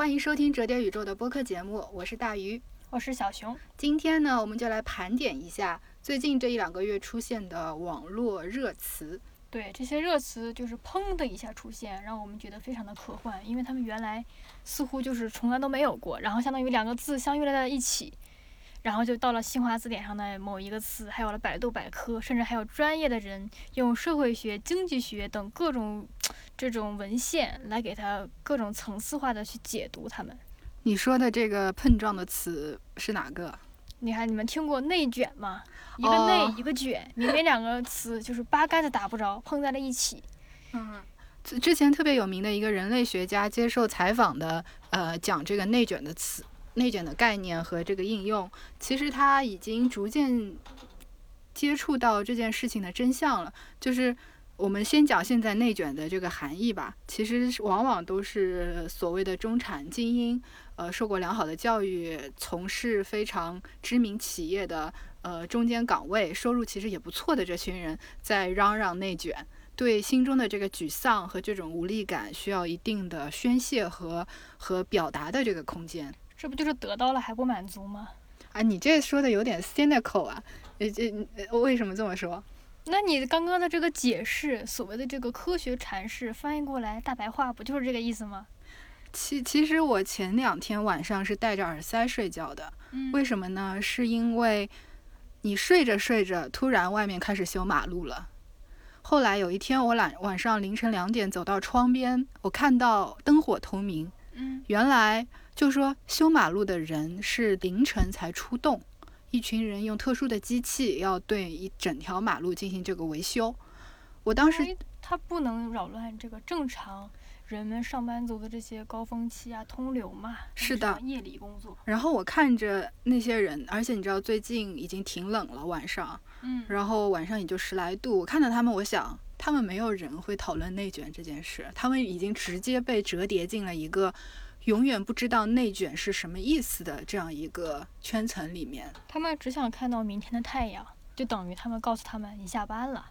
欢迎收听折叠宇宙的播客节目，我是大鱼，我是小熊。今天呢，我们就来盘点一下最近这一两个月出现的网络热词。对，这些热词就是砰的一下出现，让我们觉得非常的科幻，因为他们原来似乎就是从来都没有过，然后相当于两个字相遇了在一起。然后就到了新华字典上的某一个词，还有了百度百科，甚至还有专业的人用社会学、经济学等各种这种文献来给它各种层次化的去解读它们。你说的这个碰撞的词是哪个？你看，你们听过内卷吗？一个内，一个卷，明明两个词就是八竿子打不着，碰在了一起。嗯，之前特别有名的一个人类学家接受采访的，呃，讲这个内卷的词。内卷的概念和这个应用，其实他已经逐渐接触到这件事情的真相了。就是我们先讲现在内卷的这个含义吧。其实往往都是所谓的中产精英，呃，受过良好的教育，从事非常知名企业的呃中间岗位，收入其实也不错的这群人，在嚷嚷内卷，对心中的这个沮丧和这种无力感，需要一定的宣泄和和表达的这个空间。这不就是得到了还不满足吗？啊，你这说的有点 cynical 啊！呃，这为什么这么说？那你刚刚的这个解释，所谓的这个科学阐释，翻译过来大白话，不就是这个意思吗？其其实我前两天晚上是戴着耳塞睡觉的，为什么呢？是因为你睡着睡着，突然外面开始修马路了。后来有一天，我晚晚上凌晨两点走到窗边，我看到灯火通明。嗯，原来。就说修马路的人是凌晨才出动，一群人用特殊的机器要对一整条马路进行这个维修。我当时他不能扰乱这个正常人们上班族的这些高峰期啊，通流嘛。是的，夜里工作。然后我看着那些人，而且你知道最近已经挺冷了，晚上，嗯，然后晚上也就十来度。我看到他们，我想他们没有人会讨论内卷这件事，他们已经直接被折叠进了一个。永远不知道内卷是什么意思的这样一个圈层里面，他们只想看到明天的太阳，就等于他们告诉他们你下班了。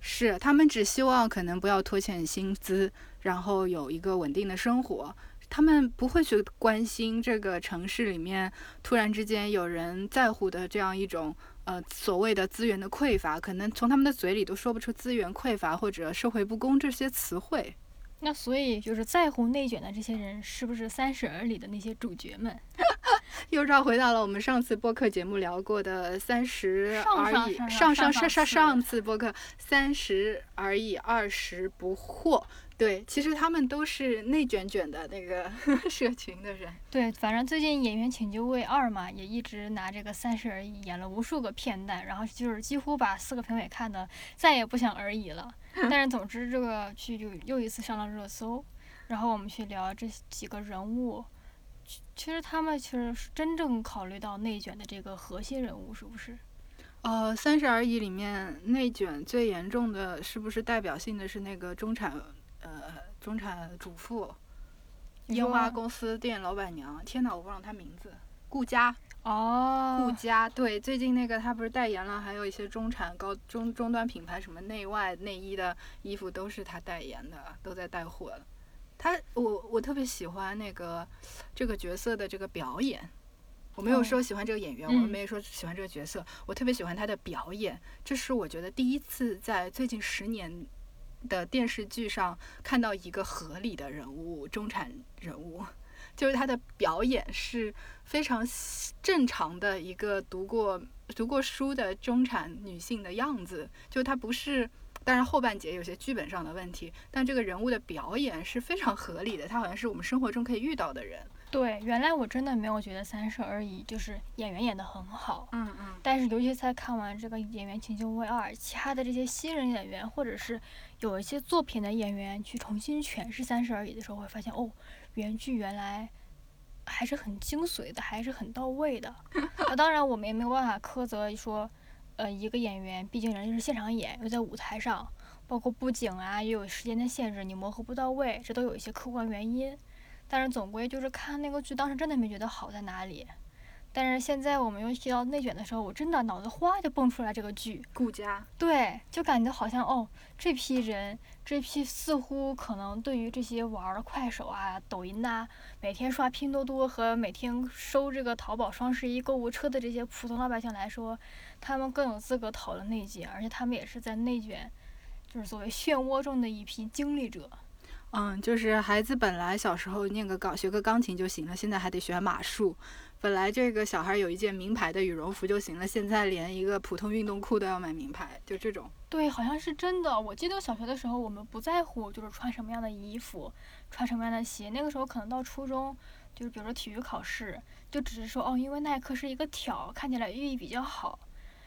是，他们只希望可能不要拖欠薪资，然后有一个稳定的生活。他们不会去关心这个城市里面突然之间有人在乎的这样一种呃所谓的资源的匮乏，可能从他们的嘴里都说不出资源匮乏或者社会不公这些词汇。那所以就是在乎内卷的这些人，是不是《三十而立》的那些主角们？又绕回到了我们上次播客节目聊过的《三十而已》，上上上上上次播客《三十而已，二十不惑》。对，其实他们都是内卷卷的那个 社群的人。对，反正最近《演员请就位二》嘛，也一直拿这个《三十而已》演了无数个片段，然后就是几乎把四个评委看的再也不想而已了。但是总之这个剧就又一次上了热搜。然后我们去聊这几个人物，其实他们其实是真正考虑到内卷的这个核心人物，是不是？呃，《三十而已》里面内卷最严重的是不是代表性的是那个中产？呃，中产主妇，烟花公司店老板娘，天哪，我忘了她名字，顾佳哦，顾佳，对，最近那个她不是代言了，还有一些中产高中中端品牌，什么内外内衣的衣服都是她代言的，都在带货了。她，我我特别喜欢那个这个角色的这个表演，我没有说喜欢这个演员，我没有说喜欢这个角色，我特别喜欢他的表演，这是我觉得第一次在最近十年。的电视剧上看到一个合理的人物，中产人物，就是他的表演是非常正常的一个读过读过书的中产女性的样子，就他不是。当然后半截有些剧本上的问题，但这个人物的表演是非常合理的，他好像是我们生活中可以遇到的人。对，原来我真的没有觉得《三十而已》就是演员演得很好。嗯嗯。但是尤其在看完这个《演员请就位二》，其他的这些新人演员，或者是有一些作品的演员去重新诠释《三十而已》的时候，会发现哦，原剧原来还是很精髓的，还是很到位的。那当然，我们也没有办法苛责说。呃，一个演员，毕竟人家是现场演，又在舞台上，包括布景啊，也有时间的限制，你磨合不到位，这都有一些客观原因。但是总归就是看那个剧，当时真的没觉得好在哪里。但是现在我们又提到内卷的时候，我真的脑子哗就蹦出来这个剧，顾家，对，就感觉好像哦，这批人，这批似乎可能对于这些玩儿快手啊、抖音呐、每天刷拼多多和每天收这个淘宝双十一购物车的这些普通老百姓来说，他们更有资格讨论内卷，而且他们也是在内卷，就是所谓漩涡中的一批经历者。嗯，就是孩子本来小时候念个钢学个钢琴就行了，现在还得学马术。本来这个小孩有一件名牌的羽绒服就行了，现在连一个普通运动裤都要买名牌，就这种。对，好像是真的。我记得小学的时候，我们不在乎就是穿什么样的衣服，穿什么样的鞋。那个时候可能到初中，就是比如说体育考试，就只是说哦，因为耐克是一个条，看起来寓意比较好。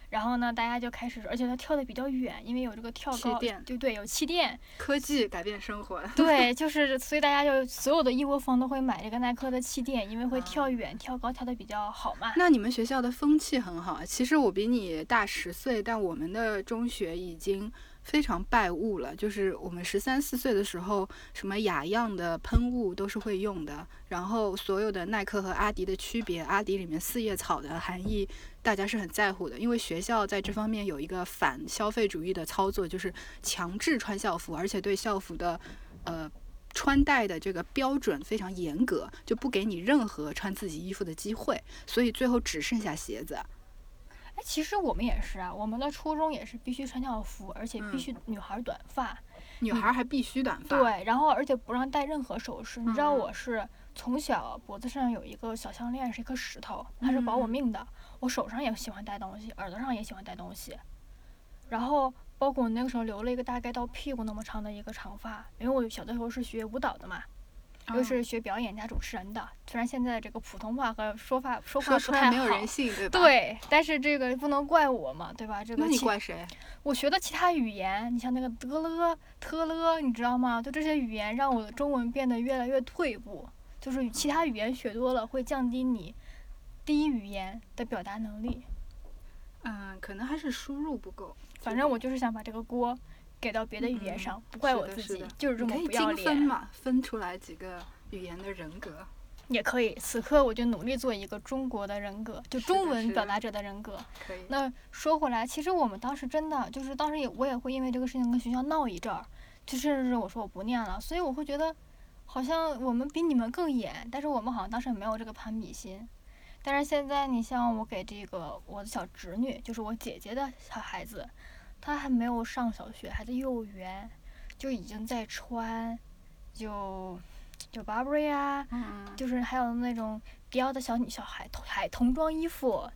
然后呢，大家就开始，而且它跳的比较远，因为有这个跳高，对对，有气垫。科技改变生活。对，就是所以大家就所有的一窝蜂都会买这个耐克的气垫，因为会跳远、跳高跳的比较好嘛。那你们学校的风气很好啊。其实我比你大十岁，但我们的中学已经非常败雾了。就是我们十三四岁的时候，什么雅漾的喷雾都是会用的，然后所有的耐克和阿迪的区别，阿迪里面四叶草的含义。大家是很在乎的，因为学校在这方面有一个反消费主义的操作，就是强制穿校服，而且对校服的呃穿戴的这个标准非常严格，就不给你任何穿自己衣服的机会，所以最后只剩下鞋子。哎，其实我们也是啊，我们的初中也是必须穿校服，而且必须女孩短发，女孩还必须短发。对，然后而且不让戴任何首饰。你知道我是从小脖子上有一个小项链，是一颗石头，它是保我命的。我手上也喜欢戴东西，耳朵上也喜欢戴东西，然后包括我那个时候留了一个大概到屁股那么长的一个长发，因为我小的时候是学舞蹈的嘛，又是学表演加主持人的。虽然现在这个普通话和说话说话不太好，没有人性，对吧？对，但是这个不能怪我嘛，对吧？这个那你怪谁？我学的其他语言，你像那个德了、特了，你知道吗？就这些语言让我的中文变得越来越退步，就是其他语言学多了会降低你。第一语言的表达能力，嗯，可能还是输入不够。反正我就是想把这个锅给到别的语言上，不怪我自己，就是这么不要脸。分嘛，分出来几个语言的人格也可以。此刻我就努力做一个中国的人格，就中文表达者的人格。可以。那说回来，其实我们当时真的就是当时也我也会因为这个事情跟学校闹一阵儿，就甚至是我说我不念了，所以我会觉得好像我们比你们更严，但是我们好像当时没有这个攀比心。但是现在，你像我给这个我的小侄女，就是我姐姐的小孩子，他还没有上小学，还在幼儿园，就已经在穿，就就 Burberry 啊，就是还有那种迪奥的小女小孩童孩童装衣服，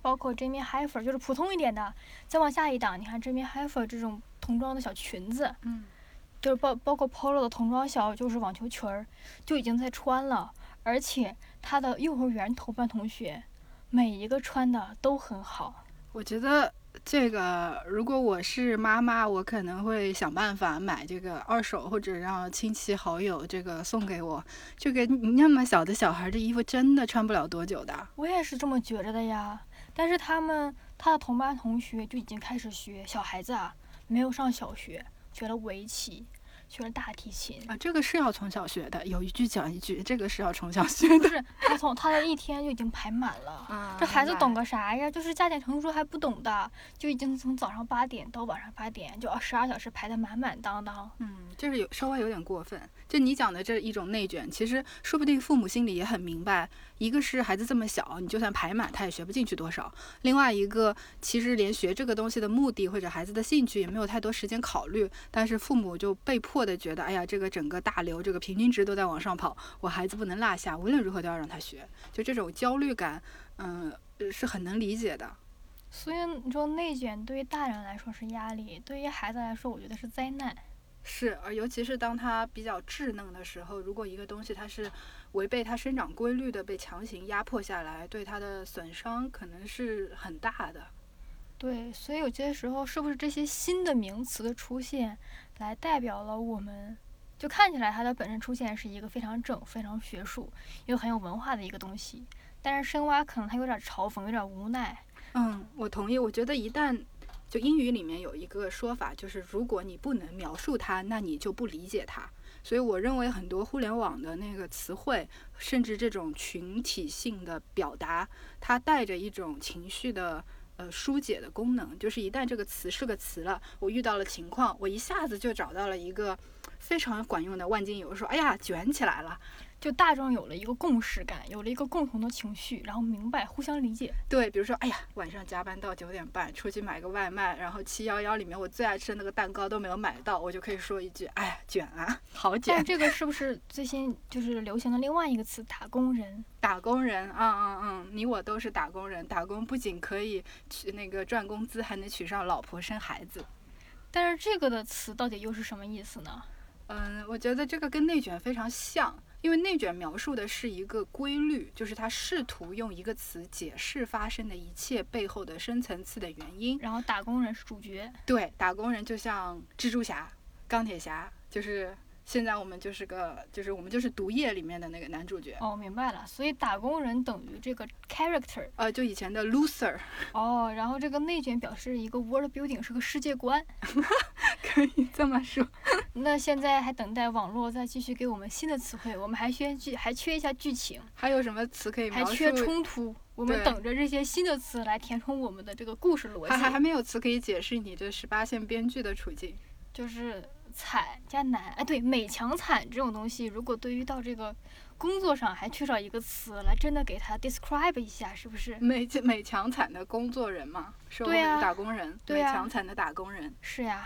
包括 Jimmy Heifer，就是普通一点的。再往下一档，你看 Jimmy Heifer 这种童装的小裙子，就是包包括 Polo 的童装小就是网球裙儿，就已经在穿了。而且他的幼儿园同班同学，每一个穿的都很好。我觉得这个，如果我是妈妈，我可能会想办法买这个二手，或者让亲戚好友这个送给我。这个那么小的小孩的衣服，真的穿不了多久的。我也是这么觉着的呀。但是他们他的同班同学就已经开始学，小孩子啊，没有上小学，学了围棋。学了大提琴啊，这个是要从小学的，有一句讲一句，这个是要从小学的。是他从他的一天就已经排满了，啊这孩子懂个啥呀？就是加减乘除还不懂的，就已经从早上八点到晚上八点，就十二小时排的满满当当。嗯，就是有稍微有点过分。就你讲的这一种内卷，其实说不定父母心里也很明白，一个是孩子这么小，你就算排满他也学不进去多少；另外一个，其实连学这个东西的目的或者孩子的兴趣也没有太多时间考虑，但是父母就被迫的觉得，哎呀，这个整个大流，这个平均值都在往上跑，我孩子不能落下，无论如何都要让他学，就这种焦虑感，嗯，是很能理解的。所以你说内卷对于大人来说是压力，对于孩子来说，我觉得是灾难。是，而尤其是当他比较稚嫩的时候，如果一个东西它是违背它生长规律的，被强行压迫下来，对他的损伤可能是很大的。对，所以有些时候，是不是这些新的名词的出现，来代表了我们，就看起来它的本身出现是一个非常正、非常学术又很有文化的一个东西，但是深挖可能它有点嘲讽，有点无奈。嗯，我同意。我觉得一旦就英语里面有一个说法，就是如果你不能描述它，那你就不理解它。所以我认为很多互联网的那个词汇，甚至这种群体性的表达，它带着一种情绪的呃疏解的功能。就是一旦这个词是个词了，我遇到了情况，我一下子就找到了一个非常管用的万金油，说哎呀卷起来了。就大众有了一个共识感，有了一个共同的情绪，然后明白互相理解。对，比如说，哎呀，晚上加班到九点半，出去买个外卖，然后七幺幺里面我最爱吃的那个蛋糕都没有买到，我就可以说一句，哎呀，卷啊，好卷。但这个是不是最新就是流行的另外一个词“打工人”？打工人，嗯嗯嗯，你我都是打工人。打工不仅可以娶那个赚工资，还能娶上老婆生孩子。但是这个的词到底又是什么意思呢？嗯，我觉得这个跟内卷非常像。因为内卷描述的是一个规律，就是他试图用一个词解释发生的一切背后的深层次的原因。然后打工人是主角。对，打工人就像蜘蛛侠、钢铁侠，就是现在我们就是个，就是我们就是毒液里面的那个男主角。哦，明白了。所以打工人等于这个 character。呃，就以前的 loser。哦，然后这个内卷表示一个 world building，是个世界观。可以这么说。那现在还等待网络再继续给我们新的词汇，我们还缺剧，还缺一下剧情。还有什么词可以描述？还缺冲突。我们等着这些新的词来填充我们的这个故事逻辑。还还没有词可以解释你这十八线编剧的处境。就是惨加难，哎，对，美强惨这种东西，如果对于到这个工作上还缺少一个词来真的给他 describe 一下，是不是？美美强惨的工作人嘛，社会打工人，对美强惨的打工人。是呀。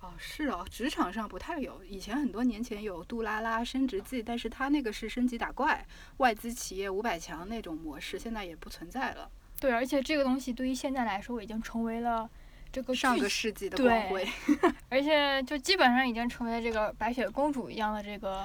哦，是哦，职场上不太有。以前很多年前有杜拉拉升职记，但是它那个是升级打怪，外资企业五百强那种模式，现在也不存在了。对，而且这个东西对于现在来说，已经成为了这个上个世纪的光辉。而且就基本上已经成为这个白雪公主一样的这个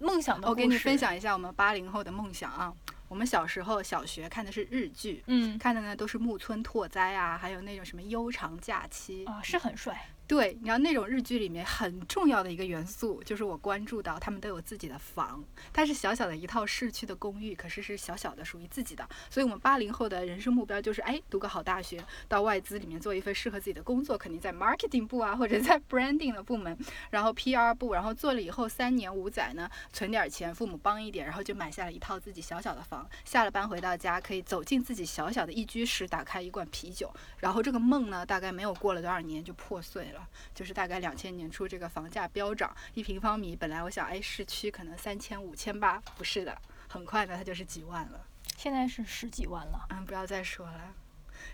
梦想的我给你分享一下我们八零后的梦想啊。我们小时候小学看的是日剧，嗯，看的呢都是木村拓哉啊，还有那种什么悠长假期啊，是很帅。对，你知道那种日剧里面很重要的一个元素，就是我关注到他们都有自己的房，它是小小的一套市区的公寓，可是是小小的属于自己的。所以，我们八零后的人生目标就是，哎，读个好大学，到外资里面做一份适合自己的工作，肯定在 marketing 部啊，或者在 branding 的部门，然后 PR 部，然后做了以后三年五载呢，存点钱，父母帮一点，然后就买下了一套自己小小的房。下了班回到家，可以走进自己小小的一居室，打开一罐啤酒，然后这个梦呢，大概没有过了多少年就破碎了。就是大概两千年初，这个房价飙涨，一平方米本来我想，哎，市区可能三千五千八，不是的，很快呢，它就是几万了。现在是十几万了。嗯，不要再说了。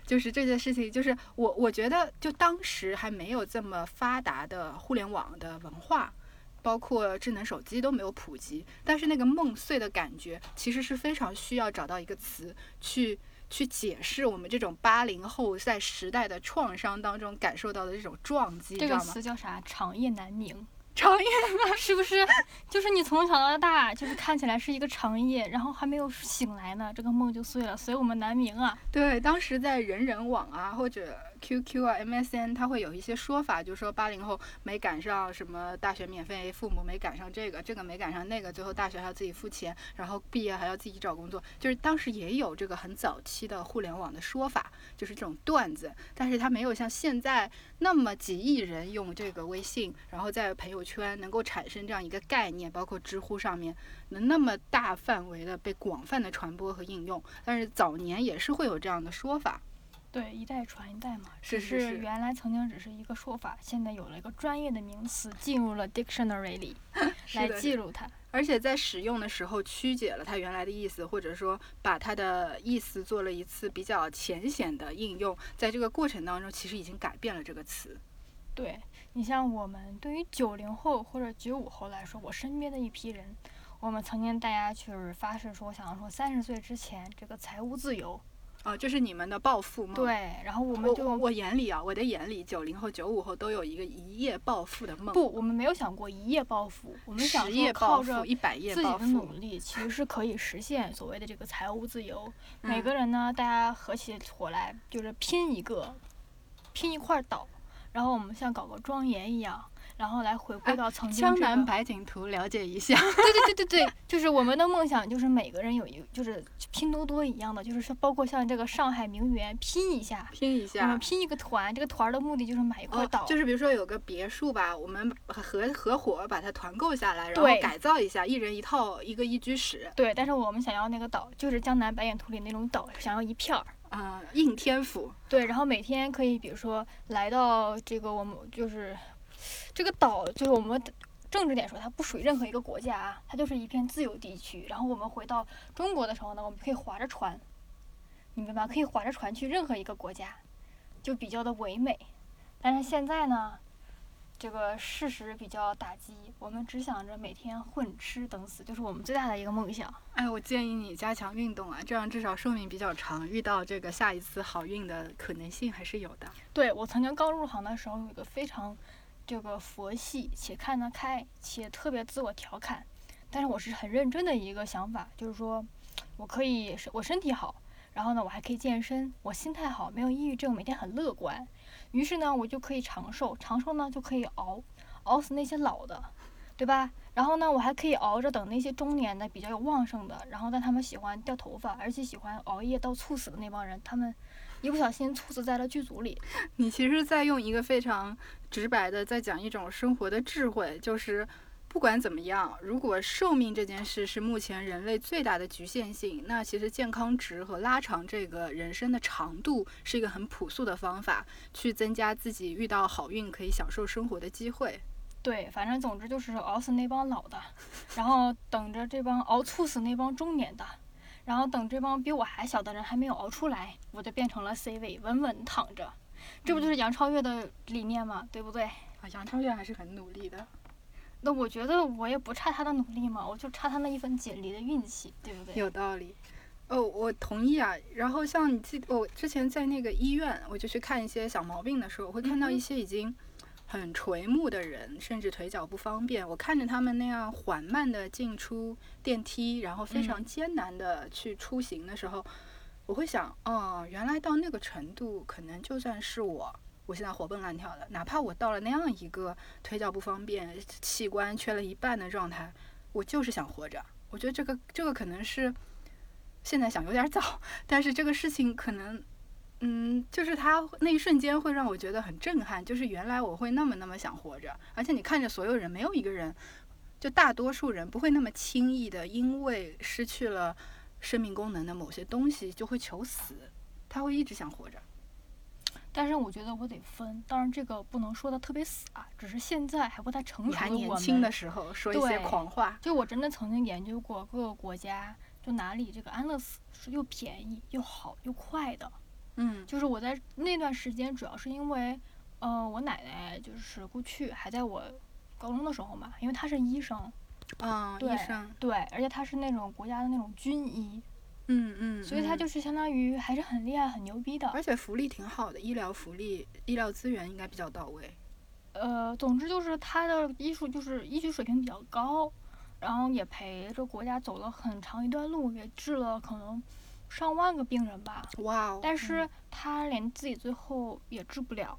就是这件事情，就是我我觉得，就当时还没有这么发达的互联网的文化，包括智能手机都没有普及，但是那个梦碎的感觉，其实是非常需要找到一个词去。去解释我们这种八零后在时代的创伤当中感受到的这种撞击，这个词叫啥？长夜难明。长夜 是不是？就是你从小到大，就是看起来是一个长夜，然后还没有醒来呢，这个梦就碎了，所以我们难明啊。对，当时在人人网啊，或者。QQ 啊，MSN，它会有一些说法，就是说八零后没赶上什么大学免费，父母没赶上这个，这个没赶上那个，最后大学还要自己付钱，然后毕业还要自己找工作，就是当时也有这个很早期的互联网的说法，就是这种段子，但是它没有像现在那么几亿人用这个微信，然后在朋友圈能够产生这样一个概念，包括知乎上面能那么大范围的被广泛的传播和应用，但是早年也是会有这样的说法。对，一代传一代嘛，只是原来曾经只是一个说法，现在有了一个专业的名词进入了 dictionary 里 来记录它，而且在使用的时候曲解了它原来的意思，或者说把它的意思做了一次比较浅显的应用，在这个过程当中，其实已经改变了这个词。对你像我们对于九零后或者九五后来说，我身边的一批人，我们曾经大家就是发誓说，想要说三十岁之前这个财务自由。啊，这是你们的暴富梦。对，然后我们就我眼里啊，我的眼里，九零后、九五后都有一个一夜暴富的梦。不，我们没有想过一夜暴富，我们想说靠着一百夜自己的努力，其实是可以实现所谓的这个财务自由。每个人呢，大家合起伙来，就是拼一个，拼一块岛，然后我们像搞个庄园一样，然后来回归到曾经、江这个。南百景图了解一下。对对对对对，就是我们的梦想，就是每个人有一，就是拼多多一样的，就是说包括像这个上海名媛拼一下，拼一下我们。拼一个团，这个团儿的目的就是买一块哦岛，，就是比如说有个别墅吧，我们合合伙把它团购下来，然后改造一下，一人一套，一个一居室，对，但是我们想要那个岛，就是江南百景图里那种岛，想要一片儿。嗯，应天府，对，然后每天可以，比如说来到这个我们就是这个岛，就是我们政治点说，它不属于任何一个国家啊，它就是一片自由地区。然后我们回到中国的时候呢，我们可以划着船，你明白吗？可以划着船去任何一个国家，就比较的唯美。但是现在呢，这个事实比较打击，我们只想着每天混吃等死，就是我们最大的一个梦想。哎，我建议你加强运动啊，这样至少寿命比较长，遇到这个下一次好运的可能性还是有的。对我曾经刚入行的时候，有一个非常这个佛系且看得开且特别自我调侃，但是我是很认真的一个想法，就是说我可以我身体好，然后呢我还可以健身，我心态好，没有抑郁症，每天很乐观，于是呢我就可以长寿，长寿呢就可以熬熬死那些老的，对吧？然后呢我还可以熬着等那些中年的比较有旺盛的，然后但他们喜欢掉头发，而且喜欢熬夜到猝死的那帮人，他们一不小心猝死在了剧组里。你其实在用一个非常直白的在讲一种生活的智慧，就是不管怎么样，如果寿命这件事是目前人类最大的局限性，那其实健康值和拉长这个人生的长度是一个很朴素的方法，去增加自己遇到好运可以享受生活的机会。对，反正总之就是熬死那帮老的，然后等着这帮熬猝死那帮中年的，然后等这帮比我还小的人还没有熬出来，我就变成了 C 位，稳稳躺着。这不就是杨超越的理念吗？对不对？啊，杨超越还是很努力的。那我觉得我也不差他的努力嘛，我就差他那一份锦鲤的运气，对不对？有道理。哦，我同意啊。然后像你记，我之前在那个医院，我就去看一些小毛病的时候，我会看到一些已经很垂暮的人，甚至腿脚不方便。我看着他们那样缓慢的进出电梯，然后非常嗯艰难的去出行的时候，我会想，哦，原来到那个程度，可能就算是我。我现在活蹦乱跳的，哪怕我到了那样一个腿脚不方便、器官缺了一半的状态，我就是想活着。我觉得这个这个可能是现在想有点早，但是这个事情可能，嗯，就是他那一瞬间会让我觉得很震撼，就是原来我会那么那么想活着，而且你看着所有人，没有一个人，就大多数人不会那么轻易的因为失去了生命功能的某些东西就会求死，他会一直想活着。但是我觉得我得分，当然这个不能说的特别死啊，只是现在还不太成熟的我们年轻的时候说一些对狂话，就我真的曾经研究过各个国家，就哪里这个安乐死是又便宜又好又快的。嗯就是我在那段时间，主要是因为，呃，我奶奶就是过去还在我高中的时候嘛，因为她是医生，嗯，对医生，对，而且他是那种国家的那种军医，嗯嗯，所以她嗯就是相当于还是很厉害、很牛逼的。而且福利挺好的，医疗福利、医疗资源应该比较到位。呃，总之就是他的医术就是医学水平比较高，然后也陪着国家走了很长一段路，也治了可能上万个病人吧。哇哦！但是他连自己最后也治不了，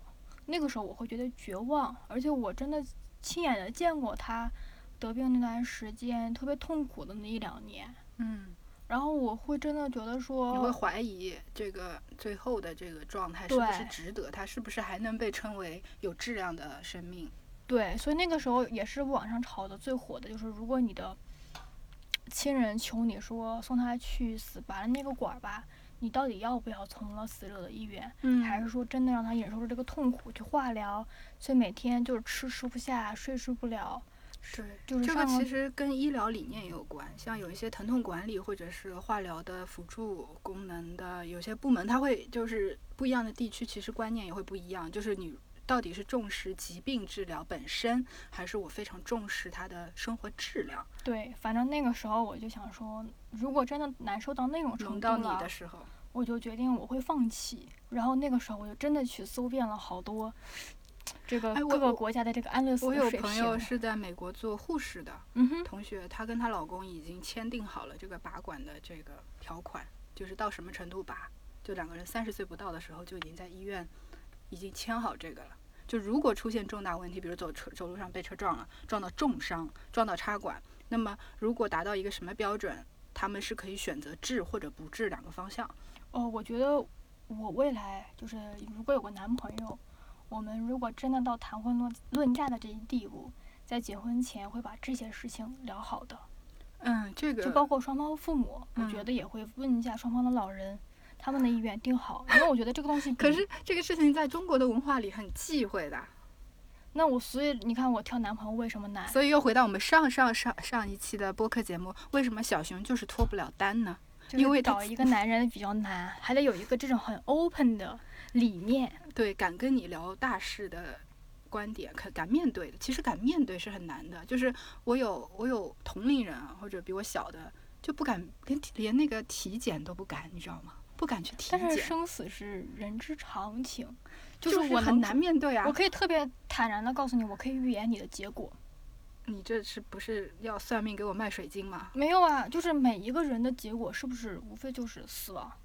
那个时候我会觉得绝望，而且我真的亲眼的见过他得病那段时间特别痛苦的那一两年，嗯，然后我会真的觉得说你会，怀疑这个最后的这个状态是不是值得？它是不是还能被称为有质量的生命？对，所以那个时候也是网上炒的最火的，就是如果你的亲人求你说送他去死拔了那个管儿吧，你到底要不要从了死者的意愿？嗯还是说真的让他忍受着这个痛苦去化疗，所以每天就是吃吃不下，睡睡不了。对，这个就是这个其实跟医疗理念也有关，像有一些疼痛管理或者是化疗的辅助功能的有些部门，它会就是不一样的地区，其实观念也会不一样，就是你。到底是重视疾病治疗本身，还是我非常重视他的生活质量？对，反正那个时候我就想说，如果真的难受到那种程度轮到你了的，时候，我就决定我会放弃。然后那个时候我就真的去搜遍了好多这个各个国家的这个安乐死我有。朋友是在美国做护士的，同学，她跟她老公已经签订好了这个拔管的这个条款，就是到什么程度拔，就两个人三十岁不到的时候就已经在医院已经签好这个了。就如果出现重大问题，比如走车走路上被车撞了，撞到重伤，撞到插管，那么如果达到一个什么标准，他们是可以选择治或者不治两个方向。哦，我觉得我未来就是如果有个男朋友，我们如果真的到谈婚论论嫁的这一地步，在结婚前会把这些事情聊好的。嗯，这个就包括双方父母，我觉嗯得也会问一下双方的老人，他们的意愿定好，因为我觉得这个东西。可是这个事情在中国的文化里很忌讳的，那我所以你看我挑男朋友为什么难？所以又回到我们上上上上一期的播客节目，为什么小熊就是脱不了单呢？因为找一个男人比较难，还得有一个这种很 open 的理念。对，敢跟你聊大事的观点，敢敢面对的，其实敢面对是很难的。就是我有我有同龄人啊，或者比我小的，就不敢连体连那个体检都不敢，你知道吗？不敢去体检但是，生死是人之常情，就是我能很难面对啊我。可以特别坦然的告诉你，我可以预言你的结果。你这是不是要算命给我卖水晶吗？没有啊，就是每一个人的结果是不是无非就是死亡，啊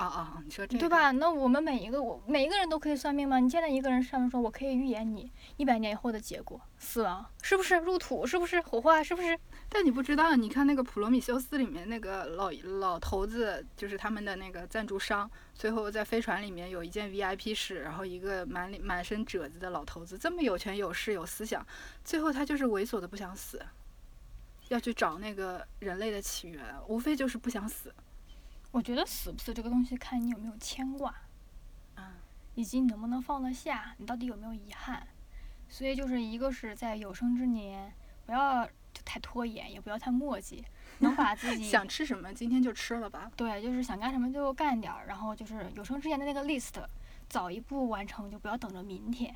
啊啊，你说这个对？吧？那我们每一个我每一个人都可以算命吗？你现在一个人上面说，我可以预言你一百年以后的结果，死亡是不是入土？是不是火化？是不是？但你不知道，你看那个《普罗米修斯》里面那个老老头子，就是他们的那个赞助商，最后在飞船里面有一间 VIP 室，然后一个满脸满身褶子的老头子，这么有权有势有思想，最后他就是猥琐的不想死，要去找那个人类的起源，无非就是不想死。我觉得死不死这个东西，看你有没有牵挂，啊，以及你能不能放得下，你到底有没有遗憾。所以就是一个是在有生之年，不要就太拖延，也不要太磨叽，能把自己想吃什么今天就吃了吧。对，就是想干什么就干点儿，然后就是有生之年的那个 list，早一步完成，就不要等着明天。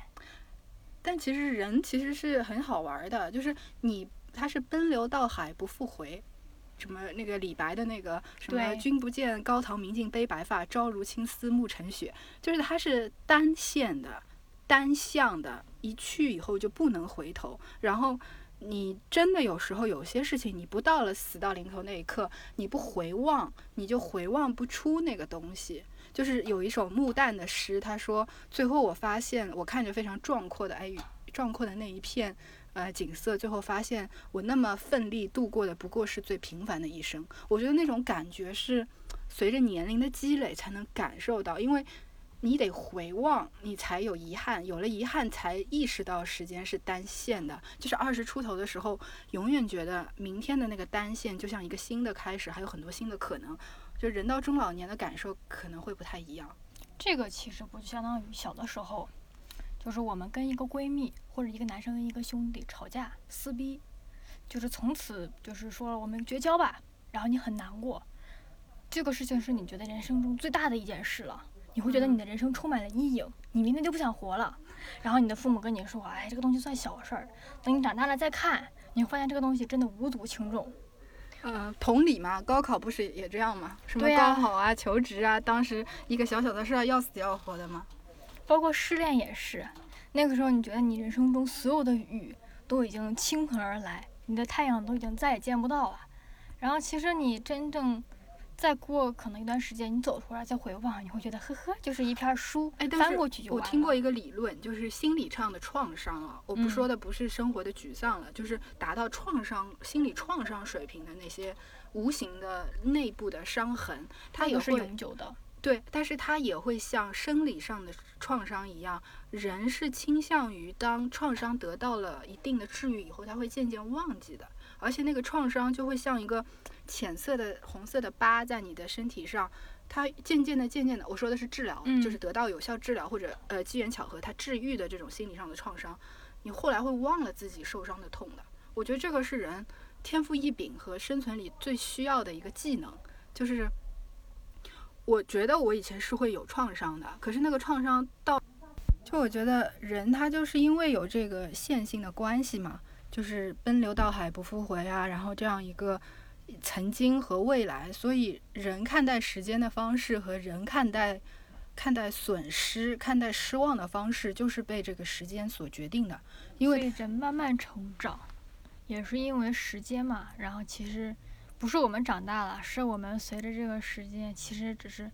但其实人其实是很好玩儿的，就是你他是奔流到海不复回，什么那个李白的那个什么君不见高堂明镜悲白发，朝如青丝暮成雪，就是它是单线的、单向的，一去以后就不能回头。然后你真的有时候有些事情，你不到了死到临头那一刻，你不回望，你就回望不出那个东西。就是有一首穆旦的诗，他说：“最后我发现，我看着非常壮阔的哎，壮阔的那一片呃景色，最后发现我那么奋力度过的不过是最平凡的一生。”我觉得那种感觉是随着年龄的积累才能感受到，因为你得回望，你才有遗憾，有了遗憾才意识到时间是单线的。就是二十出头的时候，永远觉得明天的那个单线就像一个新的开始，还有很多新的可能。就人到中老年的感受可能会不太一样。这个其实不就相当于小的时候，就是我们跟一个闺蜜或者一个男生跟一个兄弟吵架撕逼，就是从此就是说我们绝交吧，然后你很难过，这个事情是你觉得人生中最大的一件事了，你会觉得你的人生充满了阴影，你明天就不想活了，然后你的父母跟你说，哎，这个东西算小事儿，等你长大了再看，你会发现这个东西真的无足轻重。嗯，同理嘛，高考不是也这样吗？什么高考啊、求职啊，当时一个小小的事儿要死要活的嘛。包括失恋也是，那个时候你觉得你人生中所有的雨都已经倾盆而来，你的太阳都已经再也见不到了。然后其实你真正再过可能一段时间，你走出来再回望，你会觉得呵呵，就是一片书，哎，翻过去就我听过一个理论，就是心理上的创伤啊，我不嗯说的不是生活的沮丧了，就是达到创伤、心理创伤水平的那些无形的内部的伤痕，它也那个是永久的。对，但是它也会像生理上的创伤一样，人是倾向于当创伤得到了一定的治愈以后，他会渐渐忘记的，而且那个创伤就会像一个浅色的红色的疤在你的身体上，它渐渐的、渐渐的，我说的是治疗，就是嗯得到有效治疗或者呃机缘巧合它治愈的这种心理上的创伤，你后来会忘了自己受伤的痛的。我觉得这个是人天赋异禀和生存里最需要的一个技能，就是我觉得我以前是会有创伤的，可是那个创伤到，就我觉得人他就是因为有这个线性的关系嘛，就是奔流到海不复回啊，然后这样一个曾经和未来，所以人看待时间的方式和人看待看待损失、看待失望的方式，就是被这个时间所决定的。因为人慢慢成长，也是因为时间嘛。然后其实不是我们长大了，是我们随着这个时间，其实只是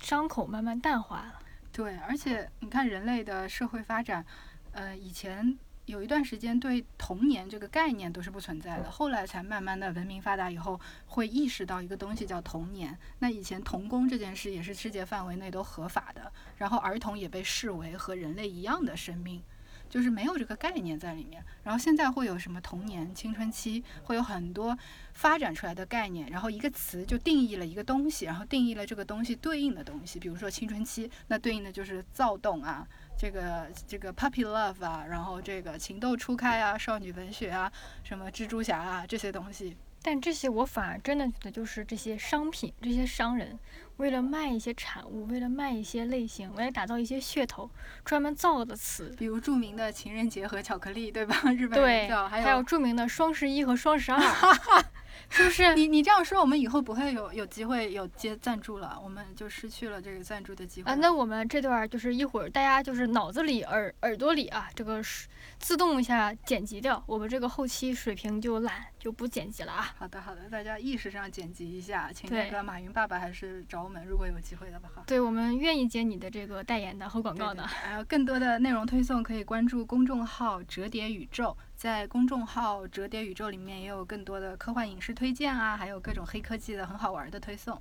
伤口慢慢淡化了。对，而且你看人类的社会发展，呃，以前有一段时间对童年这个概念都是不存在的，后来才慢慢的文明发达以后，会意识到一个东西叫童年。那以前童工这件事也是世界范围内都合法的，然后儿童也被视为和人类一样的生命。就是没有这个概念在里面，然后现在会有什么童年、青春期，会有很多发展出来的概念，然后一个词就定义了一个东西，然后定义了这个东西对应的东西，比如说青春期，那对应的就是躁动啊，这个这个 puppy love 啊，然后这个情窦初开啊，少女文学啊，什么蜘蛛侠啊这些东西。但这些我反而真的觉得就是这些商品，这些商人。为了卖一些产物，为了卖一些类型，为了打造一些噱头，专门造的词，比如著名的情人节和巧克力，对吧？日本对，还有著名的双十一和双十二。是不是你你这样说，我们以后不会有有机会有接赞助了，我们就失去了这个赞助的机会啊？那我们这段就是一会儿大家就是脑子里耳耳朵里啊，这个是自动一下剪辑掉，我们这个后期水平就懒就不剪辑了啊。好的好的，大家意识上剪辑一下，请那个马云爸爸还是找我们，如果有机会的话。对我们愿意接你的这个代言的和广告的。还有更多的内容推送，可以关注公众号“折叠宇宙”。在公众号“折叠宇宙”里面也有更多的科幻影视推荐啊，还有各种黑科技的很好玩的推送。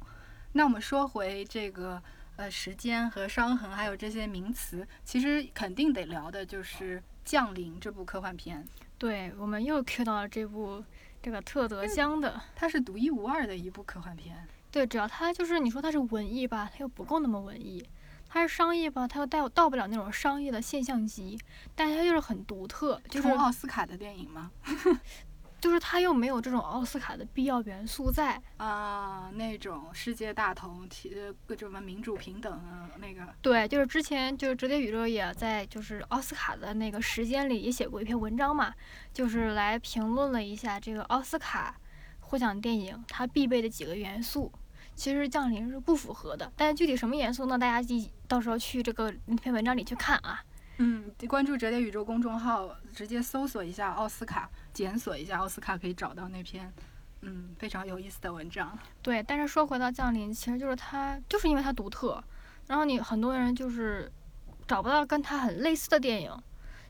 那我们说回这个呃时间和伤痕，还有这些名词，其实肯定得聊的就是《降临》这部科幻片。对，我们又 Q 到了这部这个特德·江的，它是独一无二的一部科幻片。对，只要它就是你说它是文艺吧，它又不够那么文艺。它是商业吧，它又到到不了那种商业的现象级，但是它就是很独特，就是奥斯卡的电影吗？就是它又没有这种奥斯卡的必要元素在啊，那种世界大同、提各种什么民主平等啊那个。对，就是之前就是折叠宇宙也在就是奥斯卡的那个时间里也写过一篇文章嘛，就是来评论了一下这个奥斯卡获奖电影它必备的几个元素。其实降临是不符合的，但是具体什么元素呢？大家记到时候去这个那篇文章里去看啊。嗯，关注折叠宇宙公众号，直接搜索一下奥斯卡，检索一下奥斯卡，可以找到那篇嗯非常有意思的文章。对，但是说回到降临，其实就是它就是因为它独特，然后你很多人就是找不到跟它很类似的电影。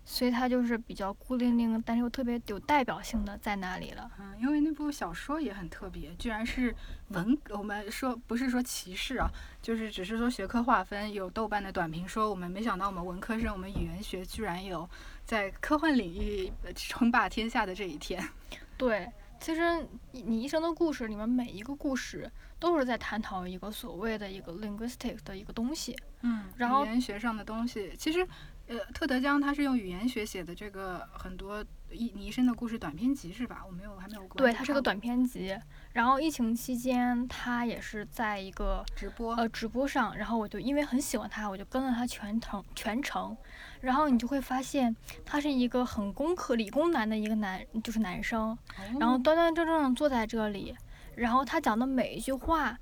所以他就是比较孤零零，但是又特别有代表性的在那里了。嗯，因为那部小说也很特别，居然是文，我们说不是说歧视啊，就是只是说学科划分。有豆瓣的短评说，我们没想到我们文科生，我们语言学居然有在科幻领域称霸天下的这一天。对，其实你一生的故事里面每一个故事都是在探讨一个所谓的一个 linguistic 的一个东西。嗯，然后语言学上的东西，其实。呃，特德·江他是用语言学写的这个很多一你一生的故事短篇集是吧？我没有还没有过。对，它是个短篇集。然后疫情期间，他也是在一个直播呃直播上，然后我就因为很喜欢他，我就跟了他全程全程。然后你就会发现，他是一个很工科理工男的一个男，就是男生，然后端端正正的坐在这里，然后他讲的每一句话，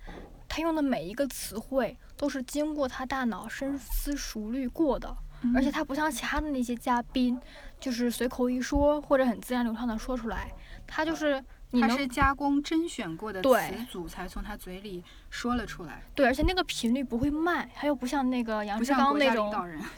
他用的每一个词汇，都是经过他大脑深思熟虑过的。而且他不像其他的那些嘉宾，就是随口一说或者很自然流畅的说出来，他就是他是加工甄选过的词组才从他嘴里说了出来。对，而且那个频率不会慢，他又不像那个杨志刚那种，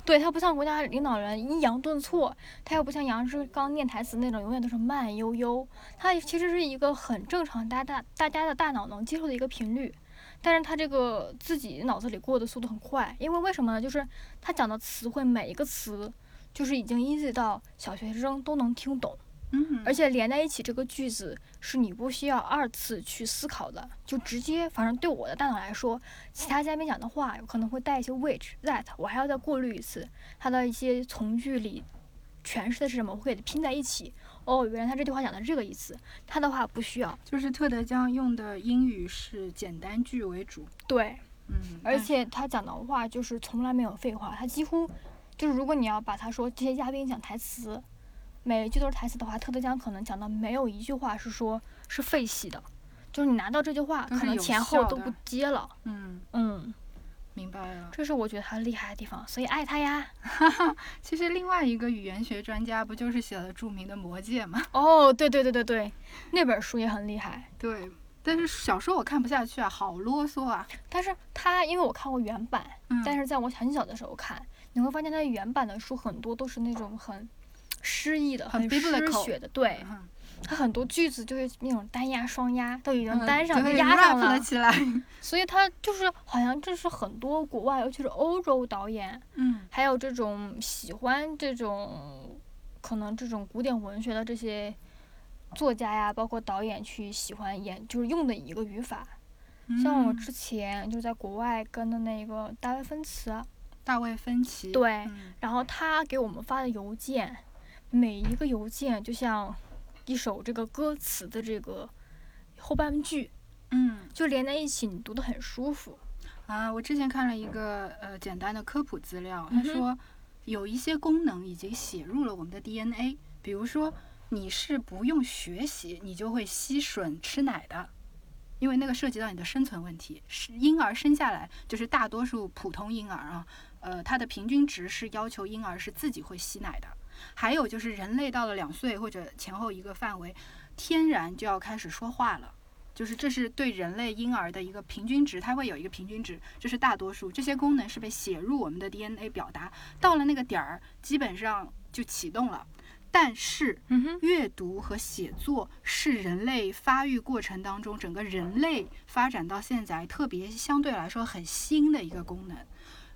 对他不像国家领导人抑扬顿挫，他又不像杨志刚念台词那种永远都是慢悠悠，他其实是一个很正常，大大大家的大脑能接受的一个频率。但是他这个自己脑子里过的速度很快，因为为什么呢？就是他讲的词汇每一个词，就是已经 easy 到小学生都能听懂，嗯，而且连在一起这个句子是你不需要二次去思考的，就直接，反正对我的大脑来说，其他嘉宾讲的话有可能会带一些 which that，我还要再过滤一次，他的一些从句里诠释的是什么，我会给它拼在一起。哦，原来他这句话讲的是这个意思。他的话不需要，就是特德·江用的英语是简单句为主。对，嗯，而且他讲的话就是从来没有废话。他几乎就是如果你要把他说这些嘉宾讲台词，每一句都是台词的话，特德·江可能讲的没有一句话是说是废戏的，就是你拿到这句话，可能前后都不接了。嗯嗯。明白了，这是我觉得他厉害的地方，所以爱他呀。其实另外一个语言学专家不就是写了著名的《魔戒》吗？哦，对对对对对，那本书也很厉害。对，但是小说我看不下去啊，好啰嗦啊。但是他因为我看过原版，嗯但是在我很小的时候看，你会发现他原版的书很多都是那种很诗意的、很很诗学的，对，嗯它很多句子就是那种单押、双押都已经嗯单上、压上了，了起来。所以它就是好像这是很多国外，尤其是欧洲导演，嗯还有这种喜欢这种可能这种古典文学的这些作家呀，包括导演去喜欢演，就是用的一个语法。像我嗯之前就在国外跟的那个大卫芬奇，大卫芬奇，对，嗯然后他给我们发的邮件，每一个邮件就像一首这个歌词的这个后半句，嗯就连在一起，你读的很舒服。啊，我之前看了一个呃简单的科普资料，他说有一些功能已经写入了我们的 DNA，比如说你是不用学习，你就会吸吮吃奶的。因为那个涉及到你的生存问题，是婴儿生下来就是大多数普通婴儿啊，呃，它的平均值是要求婴儿是自己会吸奶的。还有就是人类到了两岁或者前后一个范围，天然就要开始说话了。就是这是对人类婴儿的一个平均值，它会有一个平均值，这是大多数。这些功能是被写入我们的 DNA 表达，到了那个点儿，基本上就启动了。但是阅读和写作是人类发育过程当中，整个人类发展到现在特别相对来说很新的一个功能。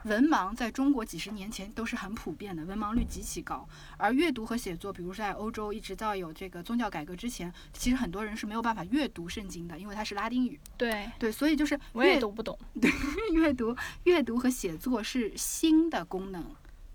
文盲在中国几十年前都是很普遍的，文盲率极其高。而阅读和写作，比如说在欧洲，一直到有这个宗教改革之前，其实很多人是没有办法阅读圣经的，因为它是拉丁语。对，对，所以就是我也阅读不懂。对 阅读、阅读和写作是新的功能，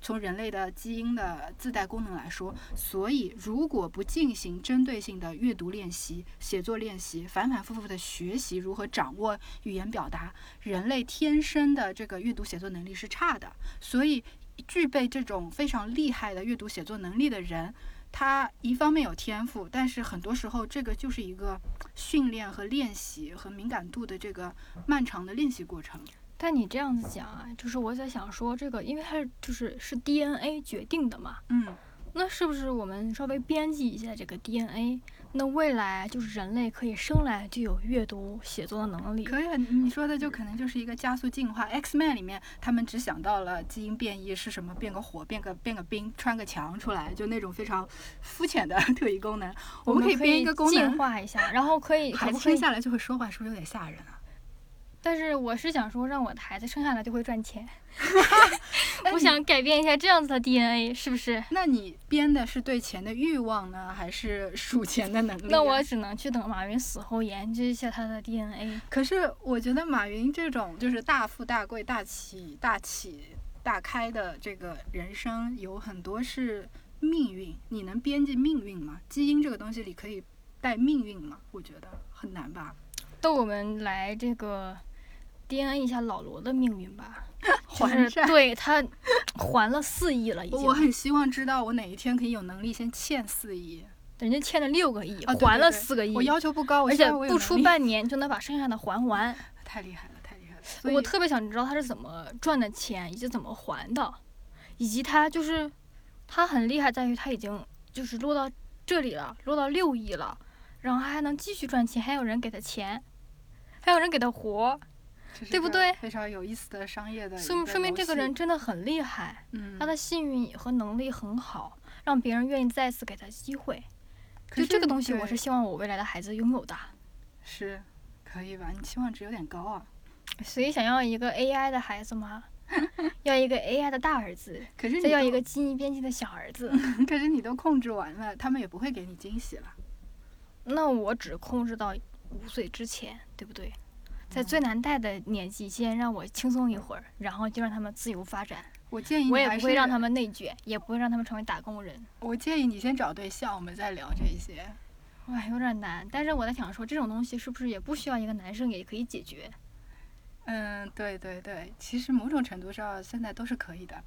从人类的基因的自带功能来说，所以如果不进行针对性的阅读练习、写作练习，反反复复的学习如何掌握语言表达，人类天生的这个阅读写作能力是差的。所以，具备这种非常厉害的阅读写作能力的人。他一方面有天赋，但是很多时候这个就是一个训练和练习和敏感度的这个漫长的练习过程。但你这样子讲啊，就是我在想说，这个因为它是就是是 DNA 决定的嘛，嗯，那是不是我们稍微编辑一下这个 DNA？那未来就是人类可以生来就有阅读写作的能力？可以啊，你你说的就可能就是一个加速进化。X Man 里面他们只想到了基因变异是什么，变个火，变个变个冰，穿个墙出来，就那种非常肤浅的 特异功能。我们可以编一个功进，化一下，然后可以可孩？子生下来就会说话，是不是有点吓人啊？但是我是想说，让我的孩子生下来就会赚钱，我想改变一下这样子的 DNA，是不是？那你编的是对钱的欲望呢，还是数钱的能力啊？那我只能去等马云死后研究一下他的 DNA。可是我觉得马云这种就是大富大贵、大起大起大开的这个人生，有很多是命运。你能编辑命运吗？基因这个东西里可以带命运吗？我觉得很难吧。逗我们来这个 DNA 一下老罗的命运吧，就是还债对他还了四亿了，已经，我很希望知道我哪一天可以有能力先欠四亿。人家欠了六个亿，还了四个亿，我要求不高，而且不出半年就能把剩下的还完。太厉害了，太厉害了。我特别想知道他是怎么赚的钱，以及怎么还的，以及他就是他很厉害，在于他已经就是落到这里了，落到六亿了，然后还能继续赚钱，还有人给他钱，还有人给他活，对不对非常有意思的商业的说说明这个人真的很厉害，嗯，他的幸运和能力很好，让别人愿意再次给他机会。就这个东西，我是希望我未来的孩子拥有的。是可以吧？你期望值有点高啊。所以想要一个 AI 的孩子吗？要一个 AI 的大儿子，可是你再要一个基因编辑的小儿子。可是你都控制完了，他们也不会给你惊喜了。那我只控制到五岁之前，对不对？在最难带的年纪，先让我轻松一会儿，然后就让他们自由发展。我建议你我也不会让他们内卷，也不会让他们成为打工人。我建议你先找对象，我们再聊这些。哇，有点难。但是我在想说，这种东西是不是也不需要一个男生也可以解决？嗯，对对对，其实某种程度上现在都是可以的。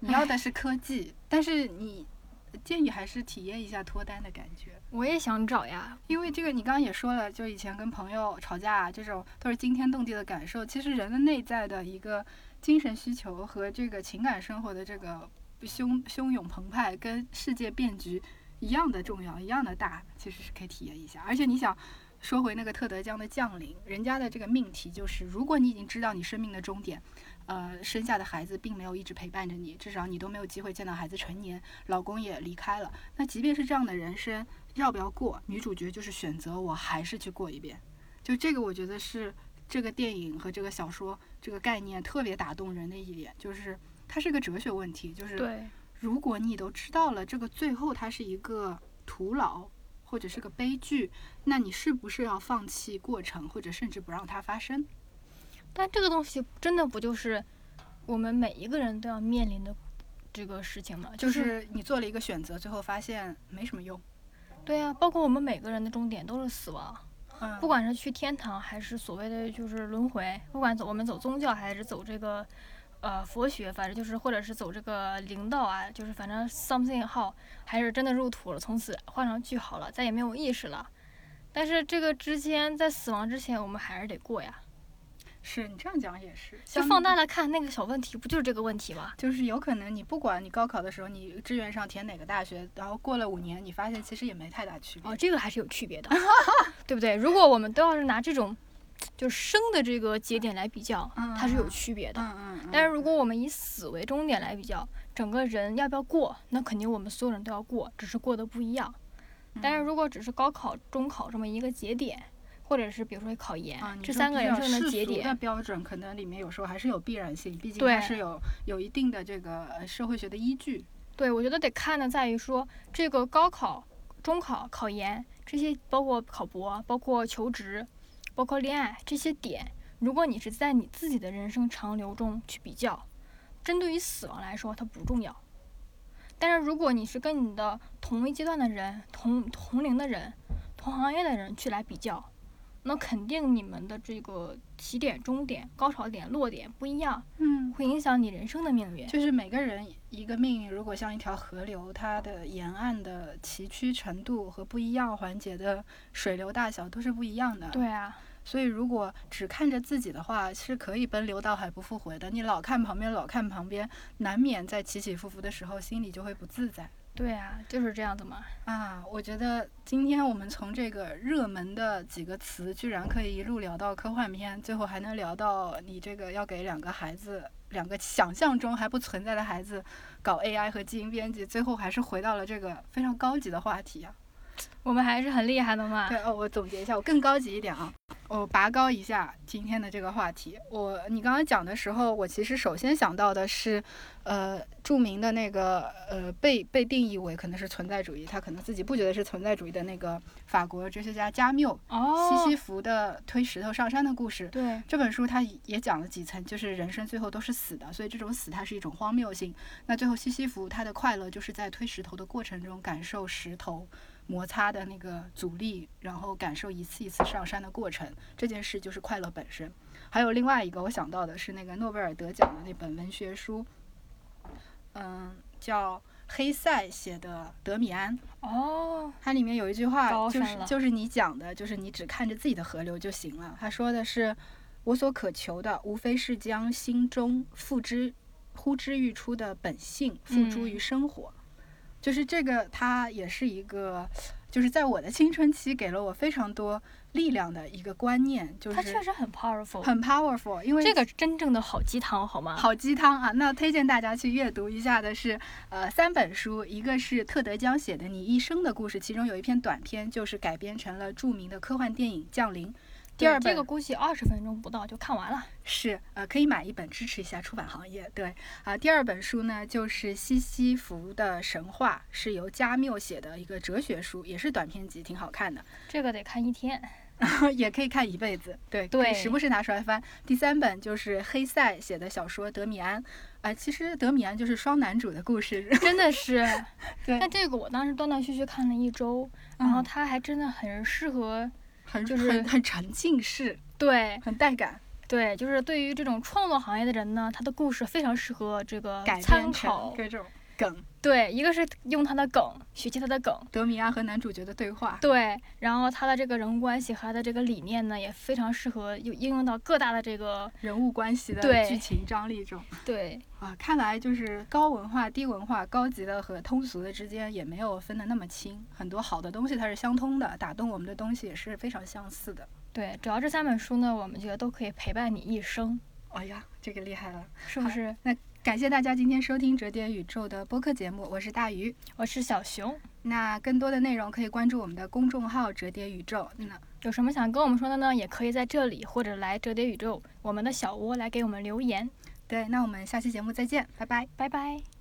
你要的是科技，但是你建议还是体验一下脱单的感觉。我也想找呀。因为这个你刚刚也说了，就以前跟朋友吵架啊，这种都是惊天动地的感受。其实人的内在的一个精神需求和这个情感生活的这个汹汹涌澎湃，跟世界变局一样的重要，一样的大，其实是可以体验一下。而且你想，说回那个特德·江的降临，人家的这个命题就是，如果你已经知道你生命的终点，呃，生下的孩子并没有一直陪伴着你，至少你都没有机会见到孩子成年，老公也离开了。那即便是这样的人生，要不要过？女主角就是选择我还是去过一遍。就这个，我觉得是这个电影和这个小说这个概念特别打动人的一点，就是它是个哲学问题，就是，如果你都知道了这个最后它是一个徒劳或者是个悲剧，那你是不是要放弃过程，或者甚至不让它发生？但这个东西真的不就是我们每一个人都要面临的这个事情吗？就是你做了一个选择，最后发现没什么用。对呀、包括我们每个人的终点都是死亡，嗯，不管是去天堂还是所谓的就是轮回，不管走我们走宗教还是走这个呃佛学，反正就是或者是走这个灵道啊，就是反正 something 好，还是真的入土了，从此画上句号了，再也没有意识了。但是这个之间，在死亡之前，我们还是得过呀。是你这样讲也是，就放大了看，那个小问题不就是这个问题吗？就是有可能你不管你高考的时候你志愿上填哪个大学，然后过了五年，你发现其实也没太大区别。哦，这个还是有区别的，对不对？如果我们都要是拿这种就是生的这个节点来比较，它是有区别的。嗯嗯嗯。但是如果我们以死为终点来比较，整个人要不要过，那肯定我们所有人都要过，只是过得不一样。但是如果只是高考、中考这么一个节点，或者是比如说考研、啊，这三个人生的节点，标准，可能里面有时候还是有必然性，毕竟对它是有有一定的这个呃社会学的依据。对我觉得得看的在于说这个高考、中考、考研这些，包括考博、包括求职、包括恋爱这些点，如果你是在你自己的人生长流中去比较，针对于死亡来说它不重要。但是如果你是跟你的同一阶段的人、同同龄的人、同行业的人去来比较，那肯定你们的这个起点、终点、高潮点、落点不一样，嗯，会影响你人生的命运。就是每个人一个命运，如果像一条河流，它的沿岸的崎岖程度和不一样环节的水流大小都是不一样的。对啊，所以如果只看着自己的话，是可以奔流到海不复回的。你老看旁边，老看旁边，难免在起起伏伏的时候，心里就会不自在。对啊，就是这样子嘛。啊，我觉得今天我们从这个热门的几个词，居然可以一路聊到科幻片，最后还能聊到你这个要给两个孩子，两个想象中还不存在的孩子搞 AI 和基因编辑，最后还是回到了这个非常高级的话题啊。我们还是很厉害的嘛。对哦，我总结一下，我更高级一点啊，我拔高一下今天的这个话题。我你刚刚讲的时候，我其实首先想到的是，呃，著名的那个呃被被定义为可能是存在主义，他可能自己不觉得是存在主义的那个法国哲学家加缪，哦，西西弗的推石头上山的故事。对，这本书他也讲了几层，就是人生最后都是死的，所以这种死它是一种荒谬性。那最后西西弗他的快乐就是在推石头的过程中感受石头摩擦的那个阻力，然后感受一次一次上山的过程，这件事就是快乐本身。还有另外一个我想到的是那个诺贝尔得奖的那本文学书，嗯，叫黑塞写的《德米安》。哦，它里面有一句话，就是就是你讲的，就是你只看着自己的河流就行了。他说的是，我所渴求的，无非是将心中付之呼之欲出的本性付诸于嗯生活。就是这个，它也是一个，就是在我的青春期给了我非常多力量的一个观念，就是它确实很 powerful，很 powerful。因为这个真正的好鸡汤，好吗？，好鸡汤啊！那推荐大家去阅读一下的是，呃，三本书，一个是特德·江写的《你一生的故事》，其中有一篇短篇就是改编成了著名的科幻电影《降临》。第二本这个估计二十分钟不到就看完了。是呃，可以买一本支持一下出版行业。对啊、第二本书呢就是西西弗的神话，是由加缪写的一个哲学书，也是短篇集，挺好看的。这个得看一天。也可以看一辈子，对，对时不时拿出来翻。第三本就是黑塞写的小说《德米安》，啊、其实德米安就是双男主的故事，真的是，对但这个我当时断断续续看了一周，然后嗯它还真的很适合，很就是很很沉浸式，对很带感，对，就是对于这种创作行业的人呢，他的故事非常适合这个改参考各种梗，对，一个是用他的梗学习他的梗，德米亚和男主角的对话，对，然后他的这个人物关系和他的这个理念呢，也非常适合用应用到各大的这个人物关系的剧情张力中。对啊，看来就是高文化、低文化、高级的和通俗的之间也没有分得那么清，很多好的东西它是相通的，打动我们的东西也是非常相似的。对，主要这三本书呢，我们觉得都可以陪伴你一生，哎呀，这个厉害了！是不是？那感谢大家今天收听《折叠宇宙》的播客节目，我是大鱼。我是小熊，那更多的内容可以关注我们的公众号“折叠宇宙”。那有什么想跟我们说的呢？也可以在这里或者来折叠宇宙我们的小窝来给我们留言。对，那我们下期节目再见，拜拜。拜拜。